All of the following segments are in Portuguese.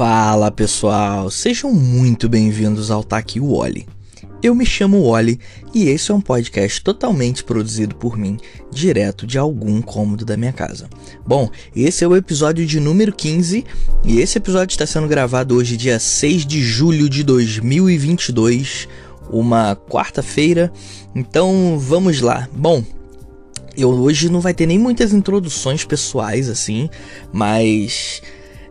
Fala pessoal, sejam muito bem-vindos ao Taqui Wally. Eu me chamo Wally e esse é um podcast totalmente produzido por mim, direto de algum cômodo da minha casa. Bom, esse é o episódio de número 15 e esse episódio está sendo gravado hoje, dia 6 de julho de 2022, uma quarta-feira. Então vamos lá. Bom, eu hoje não vai ter nem muitas introduções pessoais assim, mas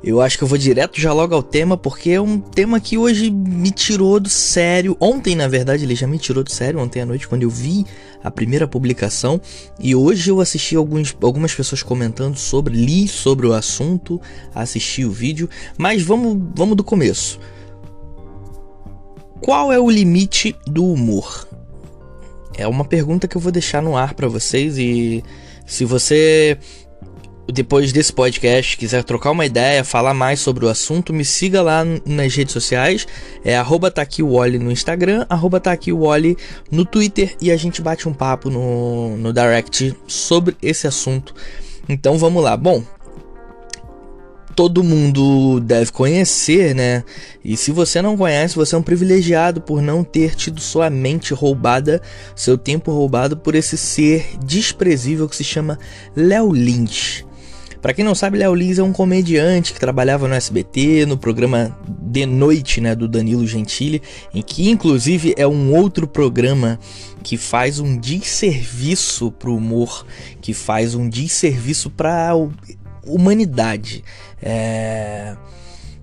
eu acho que eu vou direto já logo ao tema, porque é um tema que hoje me tirou do sério. Ontem, na verdade, ele já me tirou do sério, ontem à noite, quando eu vi a primeira publicação. E hoje eu assisti alguns, algumas pessoas comentando sobre, li sobre o assunto, assisti o vídeo. Mas vamos, vamos do começo. Qual é o limite do humor? É uma pergunta que eu vou deixar no ar para vocês e se você depois desse podcast, quiser trocar uma ideia, falar mais sobre o assunto, me siga lá nas redes sociais. É arroba no Instagram, arroba no Twitter e a gente bate um papo no, no direct sobre esse assunto. Então vamos lá. Bom, todo mundo deve conhecer, né? E se você não conhece, você é um privilegiado por não ter tido sua mente roubada, seu tempo roubado por esse ser desprezível que se chama Léo Lynch. Para quem não sabe, Léo Lins é um comediante que trabalhava no SBT, no programa De Noite, né, do Danilo Gentili, em que inclusive é um outro programa que faz um desserviço pro humor, que faz um desserviço pra humanidade. É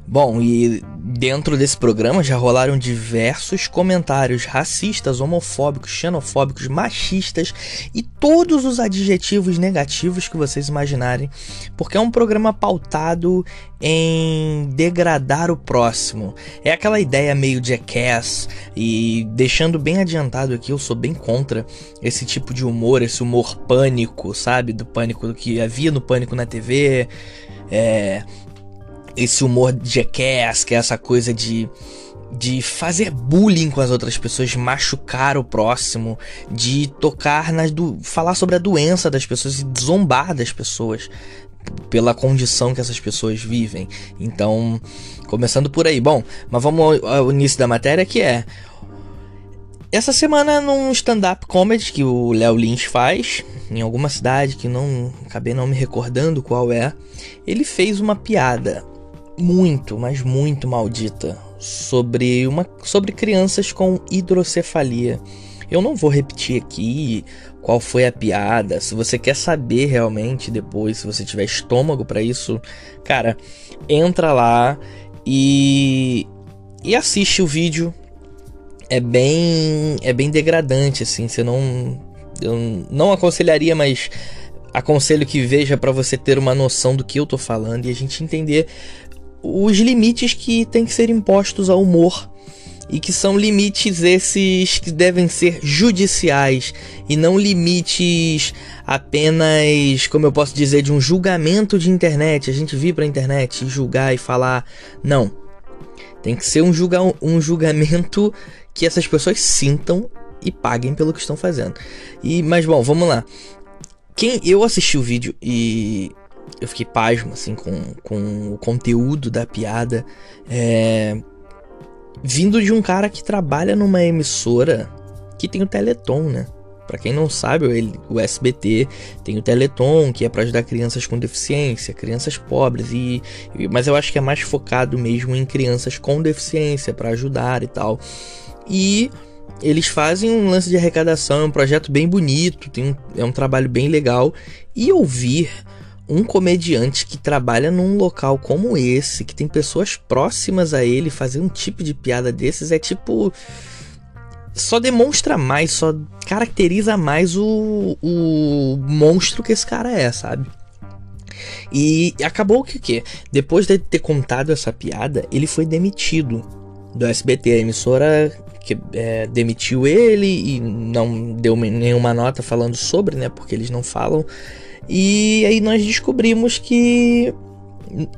Bom, e dentro desse programa já rolaram diversos comentários racistas, homofóbicos, xenofóbicos, machistas e todos os adjetivos negativos que vocês imaginarem, porque é um programa pautado em degradar o próximo. É aquela ideia meio jackass e deixando bem adiantado aqui, eu sou bem contra esse tipo de humor, esse humor pânico, sabe? Do pânico que havia no pânico na TV. É, esse humor jackass, que é essa coisa de de fazer bullying com as outras pessoas, machucar o próximo, de tocar nas do falar sobre a doença das pessoas e zombar das pessoas pela condição que essas pessoas vivem. Então, começando por aí. Bom, mas vamos ao, início da matéria que é essa semana num stand-up comedy que o Léo Lynch faz em alguma cidade que não acabei não me recordando qual é, ele fez uma piada muito, mas muito maldita sobre uma sobre crianças com hidrocefalia. Eu não vou repetir aqui qual foi a piada. Se você quer saber realmente depois, se você tiver estômago para isso, cara, entra lá e e assiste o vídeo. É bem é bem degradante assim, você não eu não aconselharia, mas aconselho que veja para você ter uma noção do que eu tô falando e a gente entender os limites que têm que ser impostos ao humor e que são limites esses que devem ser judiciais e não limites apenas, como eu posso dizer, de um julgamento de internet. A gente vir para internet e julgar e falar, não. Tem que ser um, julga um julgamento que essas pessoas sintam e paguem pelo que estão fazendo. E mas bom, vamos lá. Quem eu assisti o vídeo e eu fiquei pasmo assim com, com o conteúdo da piada. É, vindo de um cara que trabalha numa emissora que tem o Teleton, né? Para quem não sabe, o SBT tem o Teleton, que é para ajudar crianças com deficiência, crianças pobres e, mas eu acho que é mais focado mesmo em crianças com deficiência para ajudar e tal. E eles fazem um lance de arrecadação, é um projeto bem bonito, tem um, é um trabalho bem legal. E ouvir um comediante que trabalha num local como esse, que tem pessoas próximas a ele, fazer um tipo de piada desses é tipo. Só demonstra mais, só caracteriza mais o, o monstro que esse cara é, sabe? E acabou que o quê? Depois de ter contado essa piada, ele foi demitido do SBT. A emissora que é, demitiu ele e não deu nenhuma nota falando sobre, né? Porque eles não falam. E aí nós descobrimos que.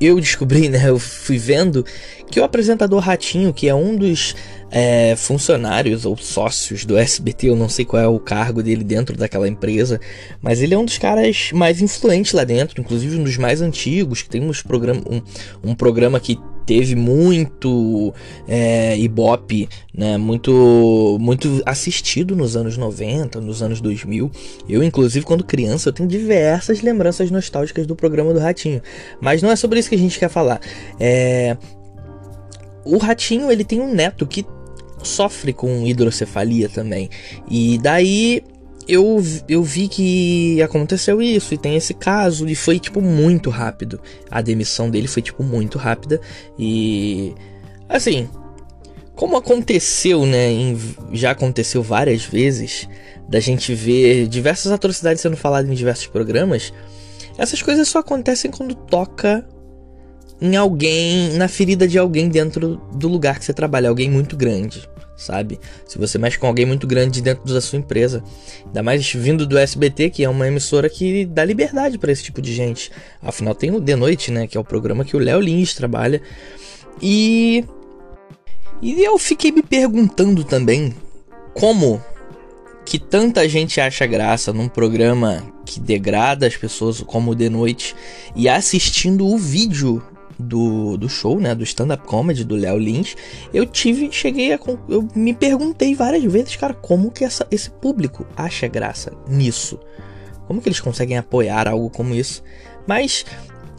Eu descobri, né? Eu fui vendo que o apresentador Ratinho, que é um dos é, funcionários ou sócios do SBT, eu não sei qual é o cargo dele dentro daquela empresa, mas ele é um dos caras mais influentes lá dentro, inclusive um dos mais antigos, que tem uns program um, um programa que teve muito é, Ibope, né? Muito, muito assistido nos anos 90, nos anos 2000. Eu, inclusive, quando criança, eu tenho diversas lembranças nostálgicas do programa do Ratinho. Mas não é sobre isso que a gente quer falar. É... O Ratinho, ele tem um neto que sofre com hidrocefalia também. E daí eu, eu vi que aconteceu isso e tem esse caso e foi tipo muito rápido. A demissão dele foi tipo muito rápida e assim, como aconteceu, né, em, já aconteceu várias vezes da gente ver diversas atrocidades sendo faladas em diversos programas, essas coisas só acontecem quando toca em alguém, na ferida de alguém dentro do lugar que você trabalha, alguém muito grande sabe? Se você mexe com alguém muito grande dentro da sua empresa, ainda mais vindo do SBT, que é uma emissora que dá liberdade para esse tipo de gente. Afinal, tem o De Noite, né? Que é o programa que o Léo Lins trabalha. E. E eu fiquei me perguntando também como que tanta gente acha graça num programa que degrada as pessoas como o De Noite e assistindo o vídeo do, do show, né, do stand-up comedy do Léo Lins, eu tive, cheguei a, eu me perguntei várias vezes, cara, como que essa, esse público acha graça nisso? Como que eles conseguem apoiar algo como isso? Mas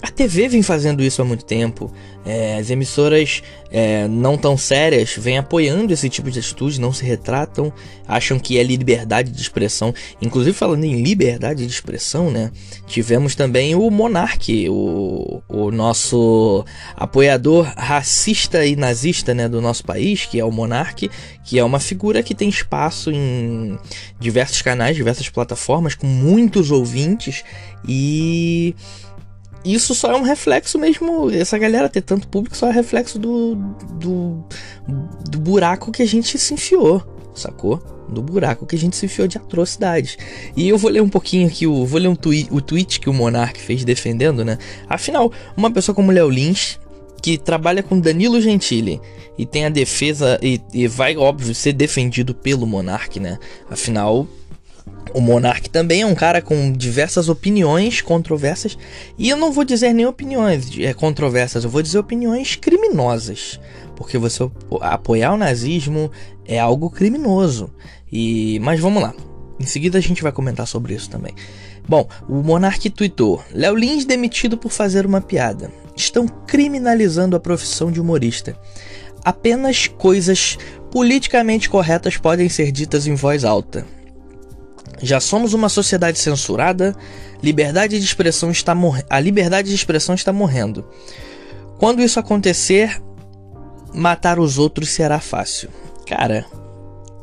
a TV vem fazendo isso há muito tempo. É, as emissoras é, não tão sérias vêm apoiando esse tipo de atitude, não se retratam, acham que é liberdade de expressão. Inclusive, falando em liberdade de expressão, né? Tivemos também o Monark, o, o nosso apoiador racista e nazista né, do nosso país, que é o Monark, que é uma figura que tem espaço em diversos canais, diversas plataformas, com muitos ouvintes e isso só é um reflexo mesmo. Essa galera ter tanto público só é reflexo do, do, do buraco que a gente se enfiou, sacou? Do buraco que a gente se enfiou de atrocidades. E eu vou ler um pouquinho aqui, o, vou ler um twi o tweet que o Monark fez defendendo, né? Afinal, uma pessoa como Léo Lins, que trabalha com Danilo Gentili e tem a defesa e, e vai, óbvio, ser defendido pelo Monark, né? Afinal, o Monark também é um cara com diversas opiniões controversas. E eu não vou dizer nem opiniões é, controversas, eu vou dizer opiniões criminosas. Porque você apoiar o nazismo é algo criminoso. E Mas vamos lá. Em seguida a gente vai comentar sobre isso também. Bom, o Monark tweetou: Léo Lins demitido por fazer uma piada. Estão criminalizando a profissão de humorista. Apenas coisas politicamente corretas podem ser ditas em voz alta. Já somos uma sociedade censurada, liberdade de expressão está a liberdade de expressão está morrendo. Quando isso acontecer, matar os outros será fácil. Cara,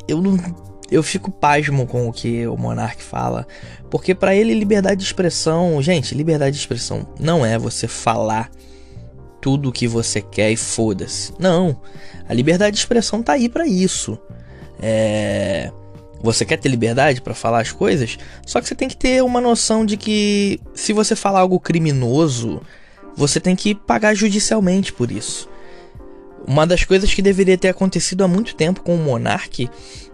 eu não eu fico pasmo com o que o Monark fala, porque para ele liberdade de expressão, gente, liberdade de expressão não é você falar tudo o que você quer e foda-se. Não. A liberdade de expressão tá aí para isso. É você quer ter liberdade para falar as coisas, só que você tem que ter uma noção de que se você falar algo criminoso, você tem que pagar judicialmente por isso. Uma das coisas que deveria ter acontecido há muito tempo com o Monark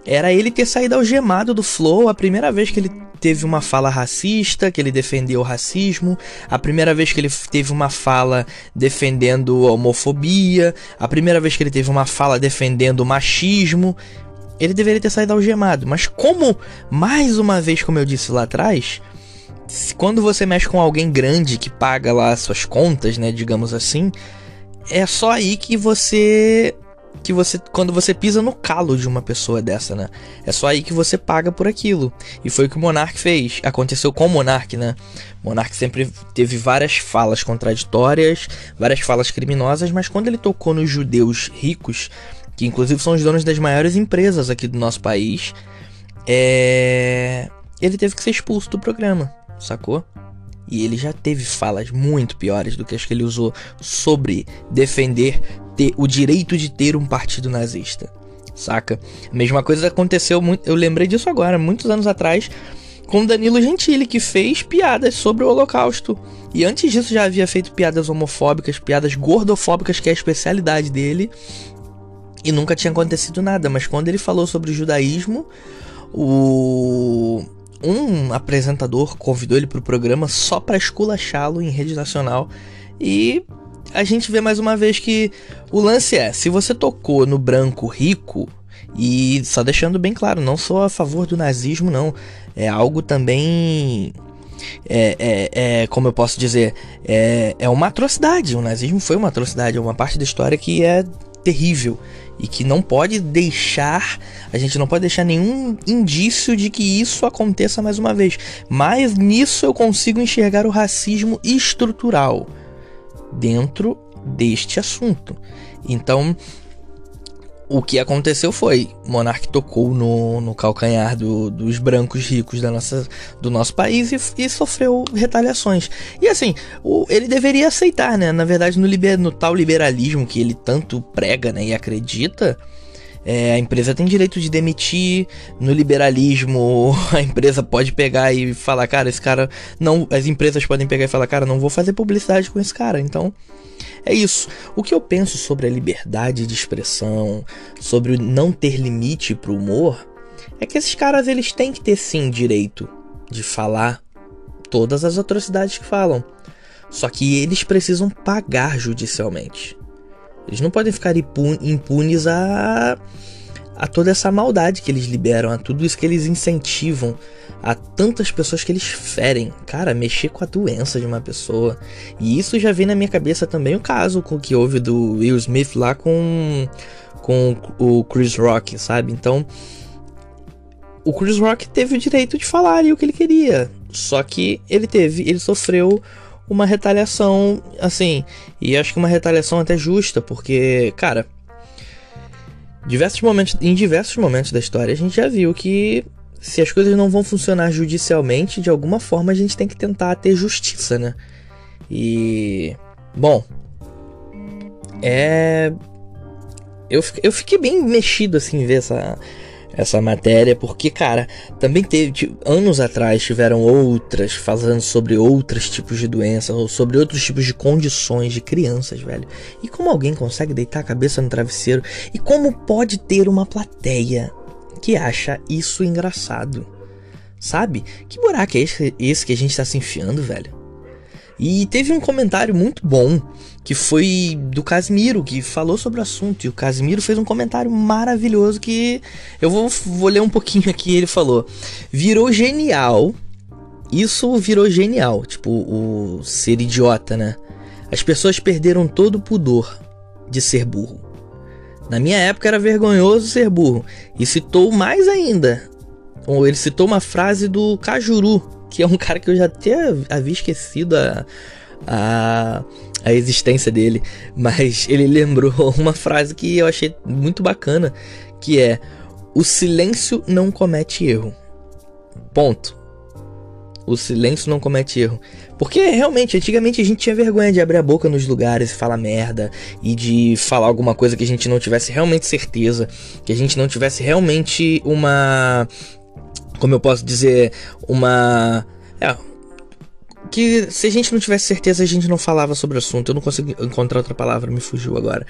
era ele ter saído algemado do Flow a primeira vez que ele teve uma fala racista, que ele defendeu o racismo, a primeira vez que ele teve uma fala defendendo a homofobia, a primeira vez que ele teve uma fala defendendo o machismo ele deveria ter saído algemado. Mas como, mais uma vez, como eu disse lá atrás, quando você mexe com alguém grande que paga lá suas contas, né, digamos assim, é só aí que você que você quando você pisa no calo de uma pessoa dessa, né? É só aí que você paga por aquilo. E foi o que o Monark fez. Aconteceu com o Monark, né? O Monark sempre teve várias falas contraditórias, várias falas criminosas, mas quando ele tocou nos judeus ricos, que inclusive são os donos das maiores empresas aqui do nosso país, é... ele teve que ser expulso do programa, sacou? E ele já teve falas muito piores do que as que ele usou sobre defender ter o direito de ter um partido nazista, saca? A mesma coisa aconteceu muito, eu lembrei disso agora, muitos anos atrás, com Danilo Gentili, que fez piadas sobre o Holocausto. E antes disso já havia feito piadas homofóbicas, piadas gordofóbicas, que é a especialidade dele e nunca tinha acontecido nada. Mas quando ele falou sobre o judaísmo, o um apresentador convidou ele para o programa só para esculachá-lo em rede nacional e a gente vê mais uma vez que o lance é, se você tocou no branco rico, e só deixando bem claro, não sou a favor do nazismo, não. É algo também. É, é, é, como eu posso dizer, é, é uma atrocidade. O nazismo foi uma atrocidade, é uma parte da história que é terrível e que não pode deixar, a gente não pode deixar nenhum indício de que isso aconteça mais uma vez. Mas nisso eu consigo enxergar o racismo estrutural dentro deste assunto. Então, o que aconteceu foi, Monark tocou no, no calcanhar do, dos brancos ricos da nossa, do nosso país e, e sofreu retaliações. E assim, o, ele deveria aceitar, né? Na verdade, no, liber, no tal liberalismo que ele tanto prega né, e acredita, é, a empresa tem direito de demitir. No liberalismo, a empresa pode pegar e falar, cara, esse cara não. As empresas podem pegar e falar, cara, não vou fazer publicidade com esse cara. Então, é isso. O que eu penso sobre a liberdade de expressão, sobre não ter limite pro humor, é que esses caras eles têm que ter sim direito de falar todas as atrocidades que falam. Só que eles precisam pagar judicialmente. Eles não podem ficar impunes a, a toda essa maldade que eles liberam, a tudo isso que eles incentivam a tantas pessoas que eles ferem. Cara, mexer com a doença de uma pessoa. E isso já vem na minha cabeça também o caso com que houve do Will Smith lá com, com o Chris Rock, sabe? Então, o Chris Rock teve o direito de falar ali o que ele queria. Só que ele teve, ele sofreu uma retaliação, assim, e acho que uma retaliação até justa, porque, cara, diversos momentos, em diversos momentos da história a gente já viu que se as coisas não vão funcionar judicialmente, de alguma forma a gente tem que tentar ter justiça, né? E. Bom. É. Eu, eu fiquei bem mexido assim ver essa, essa matéria, porque, cara, também teve. Anos atrás tiveram outras falando sobre outros tipos de doenças, ou sobre outros tipos de condições de crianças, velho. E como alguém consegue deitar a cabeça no travesseiro? E como pode ter uma plateia que acha isso engraçado. Sabe? Que buraco é esse, esse que a gente tá se enfiando, velho? E teve um comentário muito bom que foi do Casimiro, que falou sobre o assunto. E o Casimiro fez um comentário maravilhoso que eu vou, vou ler um pouquinho aqui. Ele falou: Virou genial. Isso virou genial. Tipo, o ser idiota, né? As pessoas perderam todo o pudor de ser burro. Na minha época era vergonhoso ser burro. E citou mais ainda. Ele citou uma frase do Cajuru, que é um cara que eu já até havia esquecido a, a, a existência dele. Mas ele lembrou uma frase que eu achei muito bacana, que é: O silêncio não comete erro. Ponto. O silêncio não comete erro. Porque realmente, antigamente a gente tinha vergonha de abrir a boca nos lugares e falar merda e de falar alguma coisa que a gente não tivesse realmente certeza, que a gente não tivesse realmente uma. Como eu posso dizer? Uma. É, que se a gente não tivesse certeza, a gente não falava sobre o assunto. Eu não consigo encontrar outra palavra, me fugiu agora.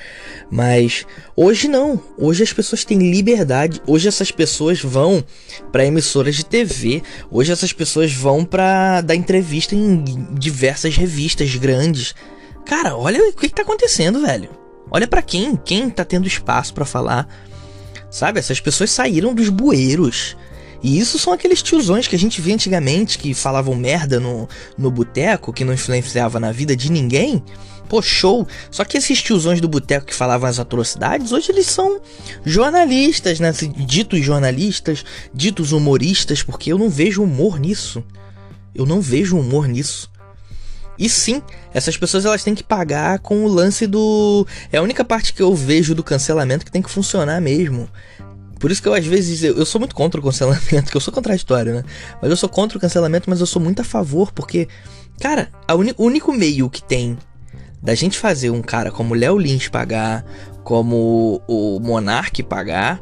Mas hoje não. Hoje as pessoas têm liberdade. Hoje essas pessoas vão para emissoras de TV. Hoje essas pessoas vão para dar entrevista em diversas revistas grandes. Cara, olha o que, que tá acontecendo, velho. Olha para quem, quem tá tendo espaço para falar. Sabe, essas pessoas saíram dos bueiros e isso são aqueles tiozões que a gente via antigamente que falavam merda no, no boteco, que não influenciava na vida de ninguém. Pô, show! Só que esses tiozões do boteco que falavam as atrocidades, hoje eles são jornalistas, né? Ditos jornalistas, ditos humoristas, porque eu não vejo humor nisso. Eu não vejo humor nisso. E sim, essas pessoas elas têm que pagar com o lance do. É a única parte que eu vejo do cancelamento que tem que funcionar mesmo. Por isso que eu, às vezes, eu, eu sou muito contra o cancelamento, que eu sou contraditório, né? Mas eu sou contra o cancelamento, mas eu sou muito a favor, porque, cara, o único meio que tem da gente fazer um cara como Léo Lins pagar, como o Monark pagar,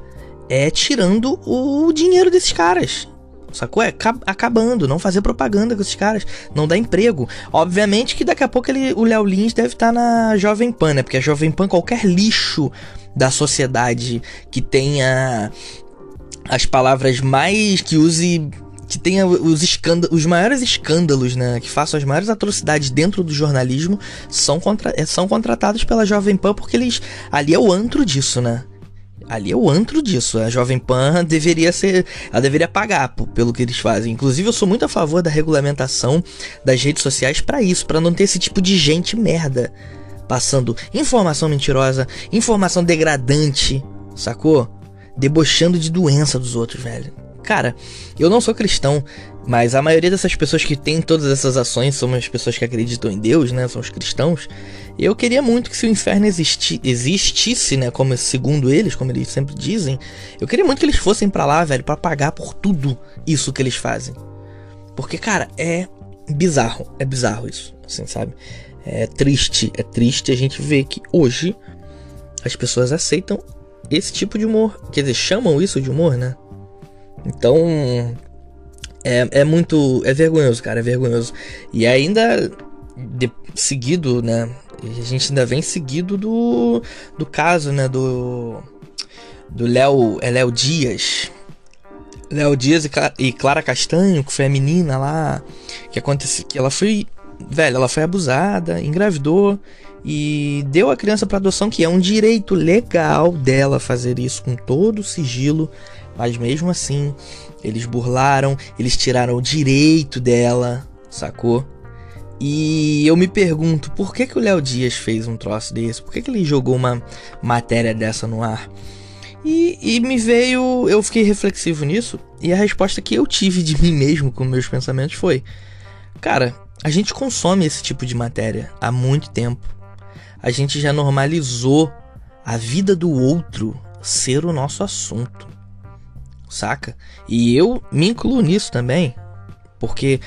é tirando o dinheiro desses caras. Sacou? É acabando, não fazer propaganda com esses caras, não dá emprego. Obviamente que daqui a pouco ele, o Léo Lins deve estar tá na Jovem Pan, né? Porque a Jovem Pan, qualquer lixo da sociedade que tenha as palavras mais. que use que tenha os escândalos, os maiores escândalos, né, que façam as maiores atrocidades dentro do jornalismo, são, contra, é, são contratados pela Jovem Pan porque eles ali é o antro disso, né? Ali é o antro disso. A Jovem Pan deveria ser. Ela deveria pagar pelo que eles fazem. Inclusive, eu sou muito a favor da regulamentação das redes sociais para isso, para não ter esse tipo de gente merda passando informação mentirosa, informação degradante, sacou? Debochando de doença dos outros, velho. Cara, eu não sou cristão, mas a maioria dessas pessoas que tem todas essas ações são as pessoas que acreditam em Deus, né? São os cristãos. Eu queria muito que se o inferno existi existisse, né? Como segundo eles, como eles sempre dizem, eu queria muito que eles fossem para lá, velho, para pagar por tudo isso que eles fazem. Porque, cara, é bizarro, é bizarro isso, assim, sabe? É triste, é triste a gente ver que hoje as pessoas aceitam esse tipo de humor, quer dizer, chamam isso de humor, né? Então, é, é muito. É vergonhoso, cara, é vergonhoso. E ainda de, seguido, né? A gente ainda vem seguido do, do caso, né? Do. Do Léo. É Léo Dias. Léo Dias e, Clara Castanho, que foi a menina lá. Que aconteceu. Que ela foi. Velho, ela foi abusada, engravidou e deu a criança para adoção, que é um direito legal dela fazer isso com todo o sigilo, mas mesmo assim, eles burlaram, eles tiraram o direito dela, sacou? E eu me pergunto, por que, que o Léo Dias fez um troço desse? Por que, que ele jogou uma matéria dessa no ar? E, e, me veio. Eu fiquei reflexivo nisso. E a resposta que eu tive de mim mesmo com meus pensamentos foi: Cara, a gente consome esse tipo de matéria há muito tempo. A gente já normalizou a vida do outro ser o nosso assunto saca? E eu me incluo nisso também, porque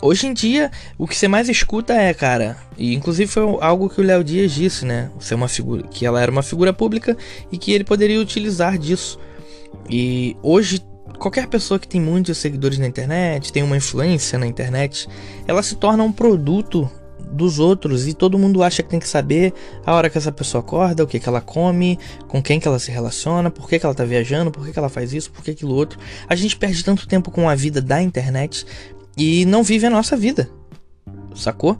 hoje em dia o que você mais escuta é, cara, e inclusive foi algo que o Léo Dias disse, né? Ser uma figura, que ela era uma figura pública e que ele poderia utilizar disso. E hoje qualquer pessoa que tem muitos seguidores na internet, tem uma influência na internet, ela se torna um produto dos outros e todo mundo acha que tem que saber a hora que essa pessoa acorda, o que, que ela come, com quem que ela se relaciona, por que, que ela tá viajando, por que, que ela faz isso, por que aquilo outro. A gente perde tanto tempo com a vida da internet e não vive a nossa vida. Sacou?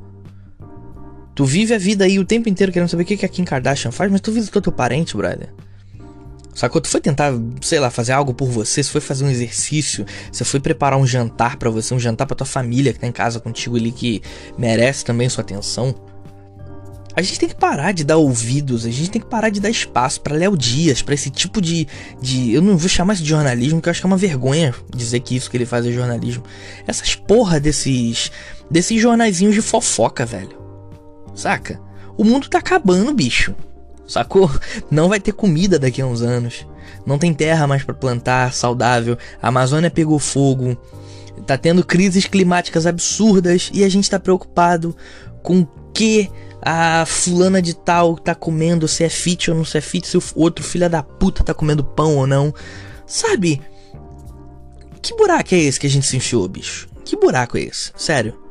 Tu vive a vida aí o tempo inteiro querendo saber o que, que a Kim Kardashian faz, mas tu visitou teu parente, brother. Sacou? Tu foi tentar, sei lá, fazer algo por você, você foi fazer um exercício, você foi preparar um jantar para você, um jantar pra tua família que tá em casa contigo ali que merece também sua atenção. A gente tem que parar de dar ouvidos, a gente tem que parar de dar espaço para Léo Dias, para esse tipo de, de. Eu não vou chamar isso de jornalismo, porque eu acho que é uma vergonha dizer que isso que ele faz é jornalismo. Essas porra desses. desses jornaizinhos de fofoca, velho. Saca? O mundo tá acabando, bicho. Sacou? Não vai ter comida daqui a uns anos. Não tem terra mais para plantar saudável. A Amazônia pegou fogo. Tá tendo crises climáticas absurdas e a gente tá preocupado com o que a fulana de tal tá comendo, se é fit ou não se é fit, se o outro filho da puta tá comendo pão ou não. Sabe? Que buraco é esse que a gente se enfiou, bicho? Que buraco é esse? Sério.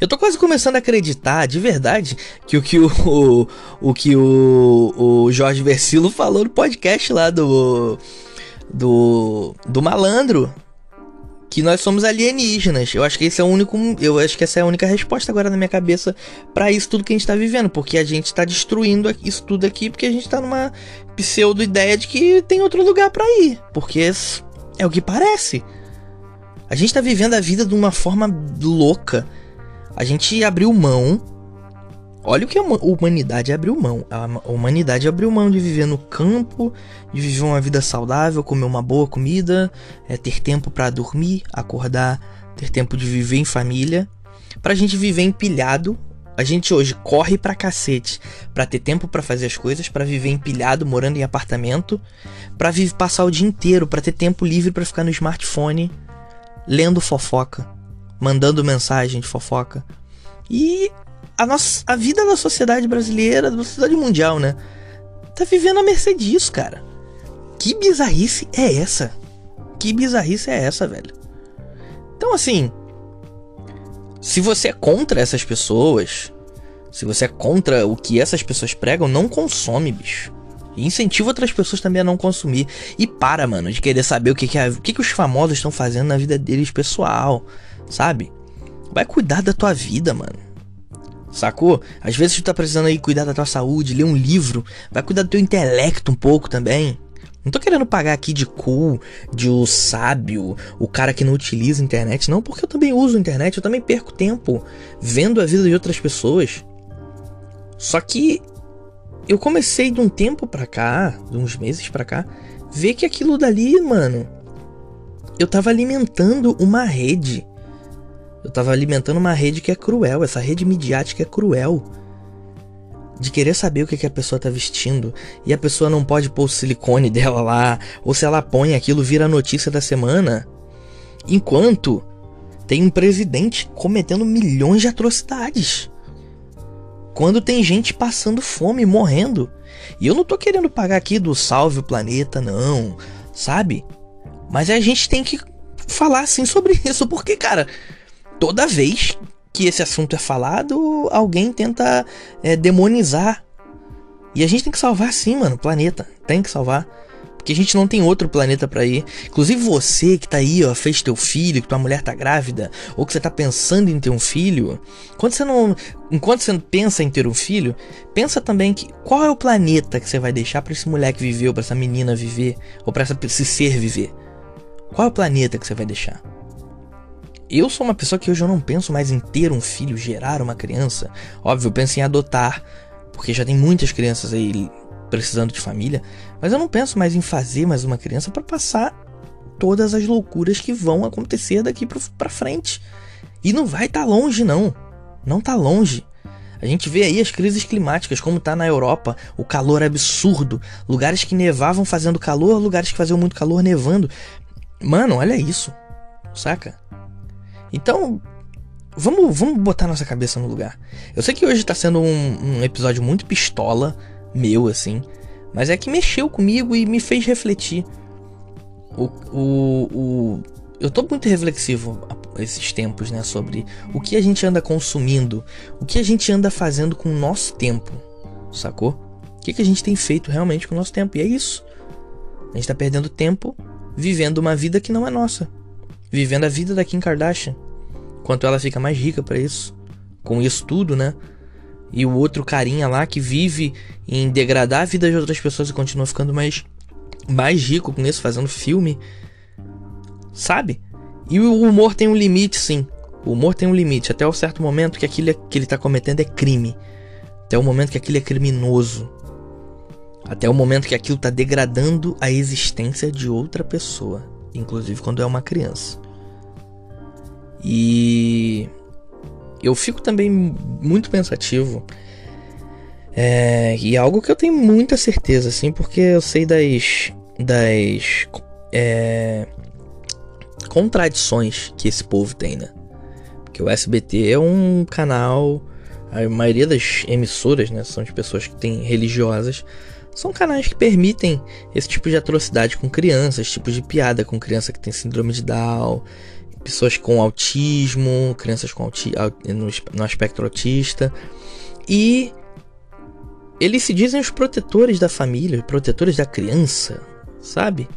Eu tô quase começando a acreditar, de verdade, que o que o, o, o que o, o Jorge Versilo falou no podcast lá do, do, do malandro. Que nós somos alienígenas. Eu acho que esse é o único. Eu acho que essa é a única resposta agora na minha cabeça para isso tudo que a gente tá vivendo. Porque a gente tá destruindo isso tudo aqui. Porque a gente tá numa pseudo ideia de que tem outro lugar para ir. Porque é o que parece. A gente tá vivendo a vida de uma forma louca a gente abriu mão. Olha o que a humanidade abriu mão. A humanidade abriu mão de viver no campo, de viver uma vida saudável, comer uma boa comida, é, ter tempo para dormir, acordar, ter tempo de viver em família. Pra gente viver empilhado, a gente hoje corre pra cacete pra ter tempo para fazer as coisas, para viver empilhado, morando em apartamento, pra viver, passar o dia inteiro, para ter tempo livre para ficar no smartphone, lendo fofoca mandando mensagem de fofoca. E a, nossa, a vida da sociedade brasileira, da sociedade mundial, né? Tá vivendo a mercê disso, cara. Que bizarrice é essa? Que bizarrice é essa, velho? Então, assim. Se você é contra essas pessoas, se você é contra o que essas pessoas pregam, não consome, bicho. E incentiva outras pessoas também a não consumir. E para, mano, de querer saber o que, que, a, o que, que os famosos estão fazendo na vida deles pessoal, sabe? Vai cuidar da tua vida, mano. Sacou? Às vezes tu tá precisando aí cuidar da tua saúde, ler um livro, vai cuidar do teu intelecto um pouco também. Não tô querendo pagar aqui de cool, de o sábio, o cara que não utiliza internet, não, porque eu também uso internet, eu também perco tempo vendo a vida de outras pessoas. Só que eu comecei de um tempo pra cá, de uns meses pra cá, ver que aquilo dali, mano, eu tava alimentando uma rede. Eu tava alimentando uma rede que é cruel, essa rede midiática é cruel de querer saber o que, que a pessoa tá vestindo e a pessoa não pode pôr o silicone dela lá, ou se ela põe aquilo vira a notícia da semana. Enquanto tem um presidente cometendo milhões de atrocidades. Quando tem gente passando fome, morrendo. E eu não tô querendo pagar aqui do salve o planeta, não, sabe? Mas a gente tem que falar assim sobre isso, porque, cara, toda vez que esse assunto é falado, alguém tenta é, demonizar. E a gente tem que salvar sim, mano, o planeta. Tem que salvar. Porque a gente não tem outro planeta para ir. Inclusive você que tá aí, ó, fez teu filho, que tua mulher tá grávida, ou que você tá pensando em ter um filho. Quando você não, enquanto você pensa em ter um filho, pensa também que qual é o planeta que você vai deixar para esse moleque viver, ou para essa menina viver, ou para esse ser viver. Qual é o planeta que você vai deixar? Eu sou uma pessoa que hoje eu não penso mais em ter um filho, gerar uma criança. Óbvio, eu penso em adotar, porque já tem muitas crianças aí precisando de família, mas eu não penso mais em fazer mais uma criança para passar todas as loucuras que vão acontecer daqui para frente. E não vai estar tá longe não. Não tá longe. A gente vê aí as crises climáticas, como tá na Europa, o calor absurdo, lugares que nevavam fazendo calor, lugares que faziam muito calor nevando. Mano, olha isso. Saca? Então, vamos, vamos botar nossa cabeça no lugar. Eu sei que hoje tá sendo um, um episódio muito pistola, meu, assim. Mas é que mexeu comigo e me fez refletir. O, o, o, eu tô muito reflexivo esses tempos, né? Sobre o que a gente anda consumindo, o que a gente anda fazendo com o nosso tempo, sacou? O que, que a gente tem feito realmente com o nosso tempo? E é isso. A gente tá perdendo tempo vivendo uma vida que não é nossa vivendo a vida da Kim Kardashian. Quanto ela fica mais rica para isso. Com isso tudo, né? E o outro carinha lá que vive em degradar a vida de outras pessoas e continua ficando mais, mais rico com isso, fazendo filme. Sabe? E o humor tem um limite, sim. O humor tem um limite. Até o certo momento que aquilo que ele tá cometendo é crime. Até o momento que aquilo é criminoso. Até o momento que aquilo tá degradando a existência de outra pessoa. Inclusive quando é uma criança. E eu fico também muito pensativo. É, e é algo que eu tenho muita certeza, assim, porque eu sei das, das é, contradições que esse povo tem, né? Porque o SBT é um canal, a maioria das emissoras, né, são de pessoas que têm religiosas, são canais que permitem esse tipo de atrocidade com crianças, esse tipo de piada com criança que tem síndrome de Down, pessoas com autismo, crianças com auti no, no aspecto autista. E eles se dizem os protetores da família, protetores da criança, sabe?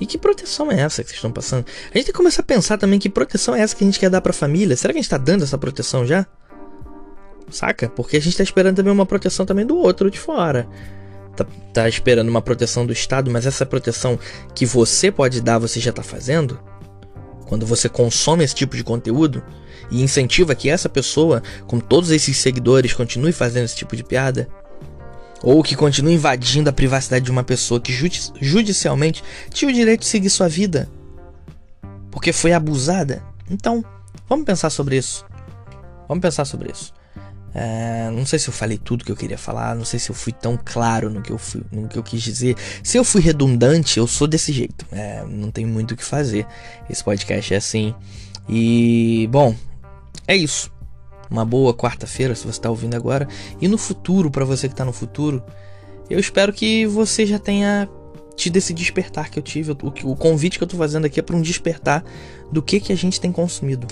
E que proteção é essa que vocês estão passando? A gente tem que começar a pensar também que proteção é essa que a gente quer dar pra família. Será que a gente tá dando essa proteção já? Saca? Porque a gente tá esperando também uma proteção também do outro de fora. Tá, tá esperando uma proteção do Estado, mas essa proteção que você pode dar, você já tá fazendo? Quando você consome esse tipo de conteúdo e incentiva que essa pessoa, com todos esses seguidores, continue fazendo esse tipo de piada, ou que continue invadindo a privacidade de uma pessoa que judici judicialmente tinha o direito de seguir sua vida porque foi abusada. Então, vamos pensar sobre isso. Vamos pensar sobre isso. É, não sei se eu falei tudo que eu queria falar, não sei se eu fui tão claro no que eu, fui, no que eu quis dizer. Se eu fui redundante, eu sou desse jeito. É, não tem muito o que fazer. Esse podcast é assim. E, bom, é isso. Uma boa quarta-feira, se você está ouvindo agora. E no futuro, para você que está no futuro, eu espero que você já tenha tido esse despertar que eu tive. O, o convite que eu estou fazendo aqui é para um despertar do que, que a gente tem consumido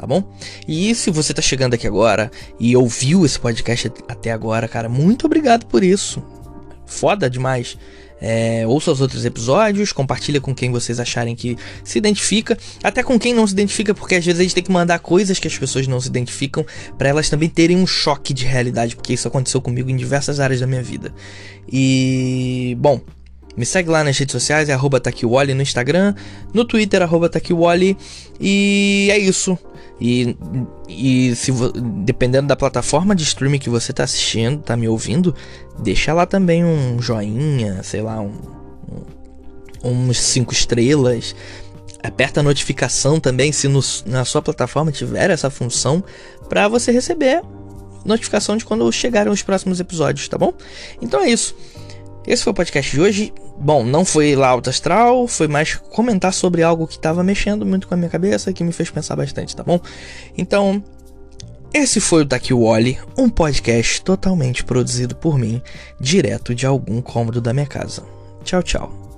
tá bom? E se você tá chegando aqui agora e ouviu esse podcast até agora, cara, muito obrigado por isso. foda demais. É, ouça os outros episódios, compartilha com quem vocês acharem que se identifica, até com quem não se identifica, porque às vezes a gente tem que mandar coisas que as pessoas não se identificam para elas também terem um choque de realidade, porque isso aconteceu comigo em diversas áreas da minha vida. E bom, me segue lá nas redes sociais, é arroba Taquiwally no Instagram, no Twitter, arroba Taquiwally. E é isso. E, e se dependendo da plataforma de streaming que você está assistindo, está me ouvindo, deixa lá também um joinha, sei lá, um, um, uns cinco estrelas. Aperta a notificação também se no, na sua plataforma tiver essa função para você receber notificação de quando chegarem os próximos episódios, tá bom? Então é isso. Esse foi o podcast de hoje. Bom, não foi lá alto astral, foi mais comentar sobre algo que estava mexendo muito com a minha cabeça, que me fez pensar bastante, tá bom? Então, esse foi o Daqui Wally, um podcast totalmente produzido por mim, direto de algum cômodo da minha casa. Tchau, tchau.